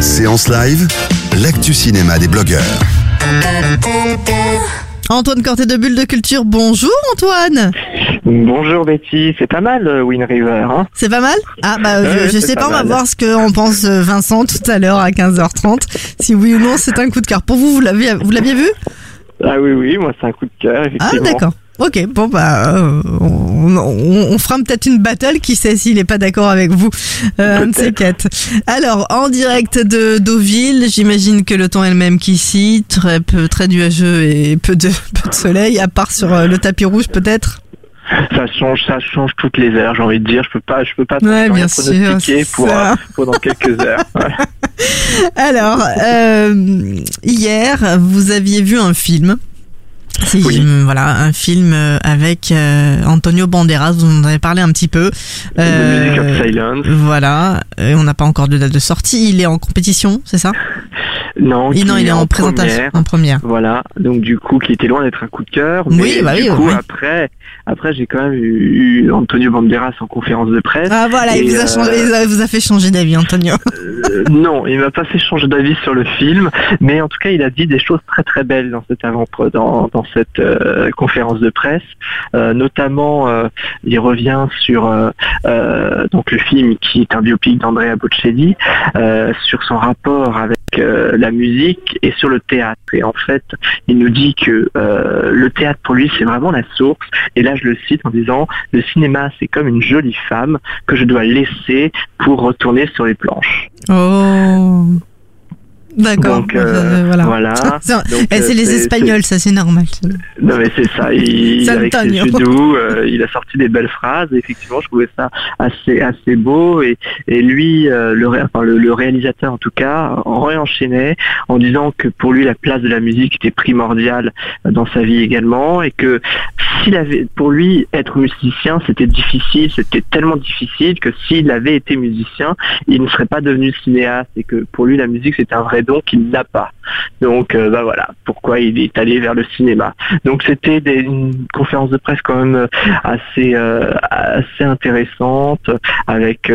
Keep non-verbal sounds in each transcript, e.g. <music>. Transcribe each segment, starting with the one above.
Séance live, l'actu cinéma des blogueurs. Antoine Corté de Bulle de Culture, bonjour Antoine Bonjour Betty, c'est pas mal euh, Wind River, hein C'est pas mal? Ah bah je, sais pas pas, on va voir ce qu'en pense euh, Vincent tout à l'heure à 15h30. Si oui ou non c'est un coup de cœur. Pour vous, vous l'aviez vous l'aviez vu? Ah oui, oui, moi c'est un coup de cœur, Ah effectivement. d'accord. Ok, bon bah euh, on, on- on fera peut-être une battle, qui sait s'il est pas d'accord avec vous, euh, un de ces quatre. Alors en direct de Deauville, j'imagine que le temps est le même qu'ici, très peu, très nuageux et peu de <laughs> peu de soleil, à part sur euh, le tapis rouge peut-être? Ça change, ça change toutes les heures, j'ai envie de dire. Je peux pas, je peux pas Ouais, bien sûr, pour, euh, pendant quelques heures. <laughs> Alors, euh, hier, vous aviez vu un film. C'est Oui. euh, voilà un film euh, avec euh, Antonio Banderas. Vous en avez parlé un petit peu. The Music of Silence. Voilà, Euh, on n'a pas encore de date de sortie. Il est en compétition, c'est ça? Non, qui Non, il est en, présentation, première. en première. Voilà, donc du coup, qui était loin d'être un coup de cœur. Oui, mais bah du oui, coup, oui. après, après, j'ai quand même eu, Antonio Banderas en conférence de presse. Ah voilà, il vous, a euh, changé, il a- vous a fait changer d'avis, Antonio. <laughs> Euh, non, il m'a pas fait changer d'avis sur le film, mais en tout cas, il a dit des choses très très belles dans cette avant dans, dans cette euh, conférence de presse. Euh, notamment, euh, il revient sur euh, euh, donc le film qui est un biopic d'Andrea Bocelli, euh, sur son rapport avec la musique et sur le théâtre. Et en fait, il nous dit que euh, le théâtre pour lui, c'est vraiment la source. Et là, je le cite en disant le cinéma, c'est comme une jolie femme que je dois laisser pour retourner sur les planches. Oh. D'accord. Donc, euh, voilà. voilà. C'est Donc, eh, euh, c'est les Espagnols, ça c'est normal. Non mais c'est ça, il, avec ses euh, il a sorti des belles phrases. Et effectivement, je trouvais ça assez assez beau. Et, et lui, euh, le, ré- enfin, le, le réalisateur en tout cas, en réenchaînait en disant que pour lui la place de la musique était primordiale dans sa vie également, et que s'il avait, pour lui, être musicien, c'était difficile, c'était tellement difficile que s'il avait été musicien, il ne serait pas devenu cinéaste, et que pour lui la musique c'était un vrai don qu'il n'a pas. Donc euh, bah voilà, pourquoi il est allé vers le cinéma. Donc c'était une conférence de presse quand même euh, assez euh, assez intéressante avec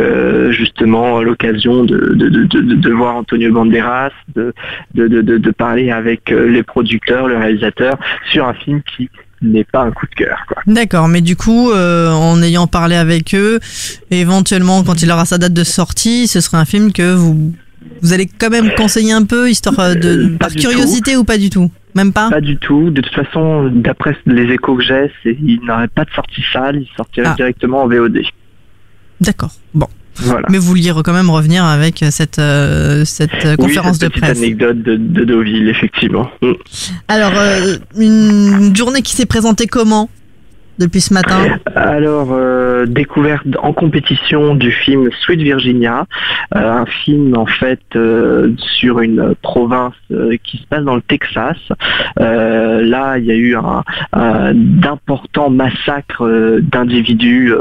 justement l'occasion de, de, de, de, voir Antonio Banderas, de, de, parler avec les producteurs, le réalisateur sur un film qui n'est pas un coup de cœur. D'accord, mais du coup, en ayant parlé avec eux, éventuellement, quand il aura sa date de sortie, ce serait un film que vous vous allez quand même conseiller un peu, histoire euh, de Euh, par curiosité ou pas du tout, même pas? Pas du tout. De toute façon, d'après les échos que j'ai, il n'aurait pas de sortie salle, il sortirait Ah. directement en VOD. D'accord. Bon, Voilà. mais vous vouliez quand même revenir avec cette euh, cette Oui, conférence cette de petite presse. anecdote de, de Deauville, effectivement. Mm. Alors, euh, une journée qui s'est présentée comment? Depuis ce matin Alors, euh, découverte en compétition du film Sweet Virginia, euh, un film en fait euh, sur une province qui se passe dans le Texas. Là, il y a eu un, un- d'importants massacres d'individus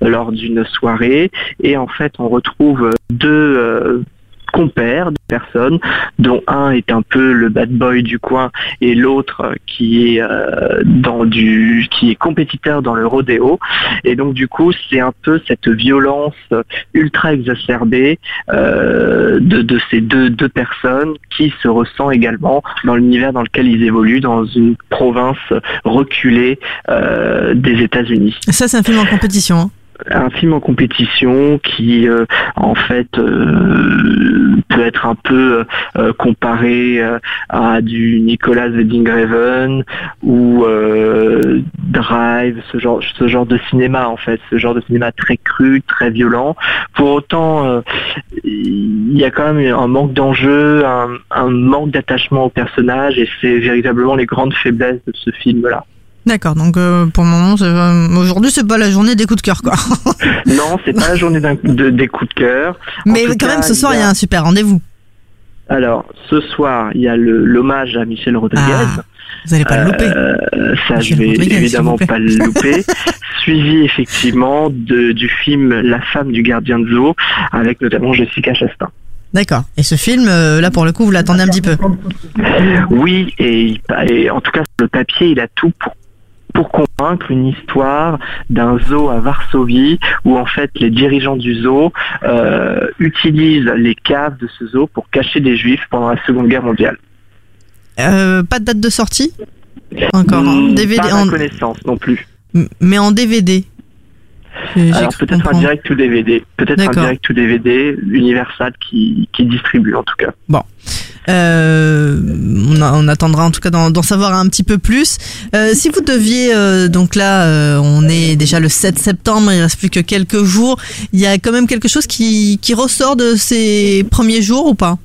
lors d'une soirée, et en fait, on retrouve deux compères, deux personnes, dont un est un peu le bad boy du coin et l'autre qui est euh, dans du qui est compétiteur dans le rodéo et donc du coup c'est un peu cette violence ultra exacerbée euh, de, de ces deux, deux personnes qui se ressent également dans l'univers dans lequel ils évoluent dans une province reculée euh, des États-Unis Ça, c'est un film en compétition. hein. Un film en compétition qui euh, en fait euh, peut être un peu euh, comparé à du Nicolas Winding Refn ou Drive, ce genre, ce genre de cinéma en fait, ce genre de cinéma très cru, très violent. Pour autant, il y a quand même un manque d'enjeu, un, un manque d'attachement au personnage et c'est véritablement les grandes faiblesses de ce film-là. D'accord, donc euh, pour le moment, euh, aujourd'hui, c'est pas la journée des coups de cœur, quoi. <laughs> Non, c'est pas la journée d'un- de, des coups de cœur. En Mais quand cas, même, ce soir, il y a un super rendez-vous. Alors, ce soir, il y a le- l'hommage à Michel Rodriguez. Ah, vous allez pas le louper. Euh, ça, Michel je vais Rodriguez, évidemment pas le louper. <laughs> Suivi effectivement de, du film La femme du gardien de zoo, avec notamment Jessica Chastain. D'accord. Et ce film, euh, là, pour le coup, vous l'attendez un petit peu. Oui, et, et en tout cas, sur le papier, il a tout pour pour convaincre une histoire d'un zoo à Varsovie où en fait les dirigeants du zoo euh, utilisent les caves de ce zoo pour cacher des juifs pendant la Seconde Guerre mondiale. Euh, pas de date de sortie Encore. en Hmm, DVD, pas en- connaissance non plus. mais en DVD. Alors peut-être un direct ou DVD, peut-être un direct ou DVD, Universal qui, qui distribue en tout cas. Euh, on, attendra en tout cas d'en savoir un petit peu plus. Euh, si vous deviez, euh, donc là, on est déjà le 7 septembre, il reste plus que quelques jours. Il y a quand même quelque chose qui, qui ressort de ces premiers jours ou pas?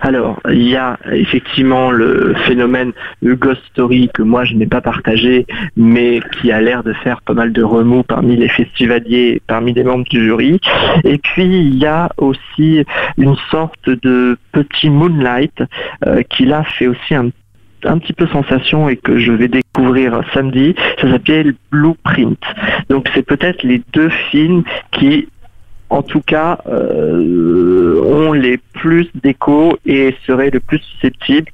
Alors, il y a effectivement le phénomène de Ghost Story que moi je n'ai pas partagé, mais qui a l'air de faire pas mal de remous parmi les festivaliers, parmi les membres du jury. Et puis il y a aussi une sorte de petit Moonlight euh, qui là fait aussi un un petit peu sensation et que je vais découvrir samedi, ça s'appelle Blueprint. Donc c'est peut-être les deux films qui en tout cas, euh, ont les plus d'écho et seraient le plus susceptibles,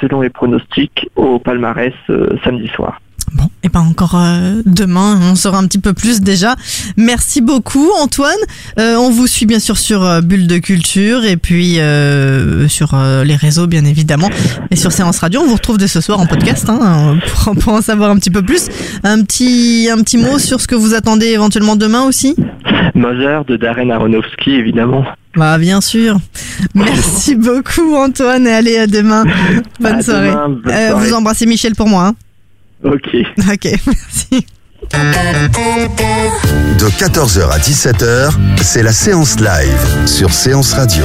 selon les pronostics, au palmarès euh, samedi soir. Bon, et pas encore euh, demain, on saura un petit peu plus déjà. Merci beaucoup Antoine. Euh, on vous suit bien sûr sur euh, Bulle de Culture et puis euh, sur euh, les réseaux bien évidemment et sur Séance Radio. On vous retrouve dès ce soir en podcast hein, pour, <laughs> pour en savoir un petit peu plus. Un petit un petit mot sur ce que vous attendez éventuellement demain aussi? Mother de Darren Aronofsky, évidemment. Bah bien sûr. Merci <laughs> beaucoup Antoine et allez à demain. Bonne À soirée. demain, bonne Euh, soirée. vous embrassez Michel pour moi. Hein. Ok. <laughs> Ok, merci. De 14h à 17h, c'est la séance live sur Séance Radio.